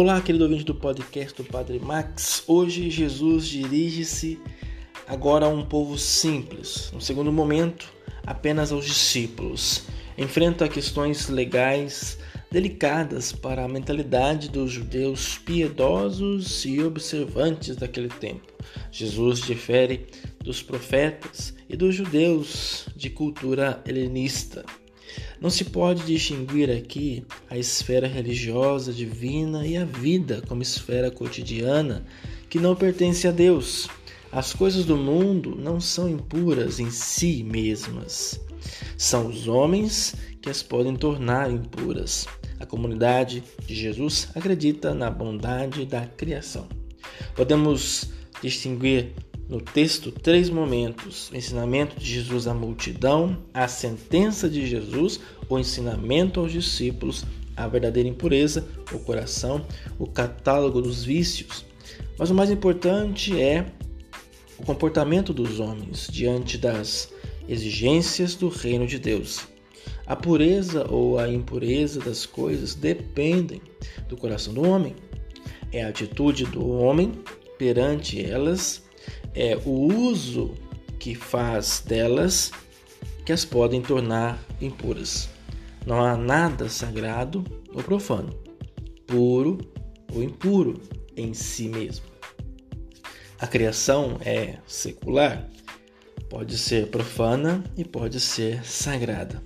Olá, querido ouvinte do podcast do Padre Max. Hoje Jesus dirige-se agora a um povo simples. No segundo momento, apenas aos discípulos. Enfrenta questões legais delicadas para a mentalidade dos judeus piedosos e observantes daquele tempo. Jesus difere dos profetas e dos judeus de cultura helenista. Não se pode distinguir aqui a esfera religiosa divina e a vida como esfera cotidiana que não pertence a Deus. As coisas do mundo não são impuras em si mesmas. São os homens que as podem tornar impuras. A comunidade de Jesus acredita na bondade da criação. Podemos distinguir no texto três momentos: o ensinamento de Jesus à multidão, a sentença de Jesus, o ensinamento aos discípulos, a verdadeira impureza, o coração, o catálogo dos vícios. Mas o mais importante é o comportamento dos homens diante das exigências do reino de Deus. A pureza ou a impureza das coisas dependem do coração do homem. É a atitude do homem perante elas é o uso que faz delas que as podem tornar impuras. Não há nada sagrado ou profano, puro ou impuro em si mesmo. A criação é secular, pode ser profana e pode ser sagrada.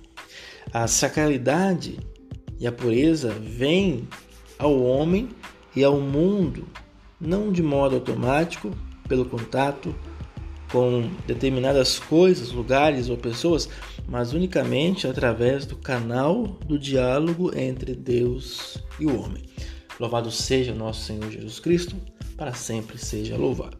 A sacralidade e a pureza vêm ao homem e ao mundo não de modo automático pelo contato com determinadas coisas, lugares ou pessoas, mas unicamente através do canal do diálogo entre Deus e o homem. Louvado seja nosso Senhor Jesus Cristo, para sempre seja louvado.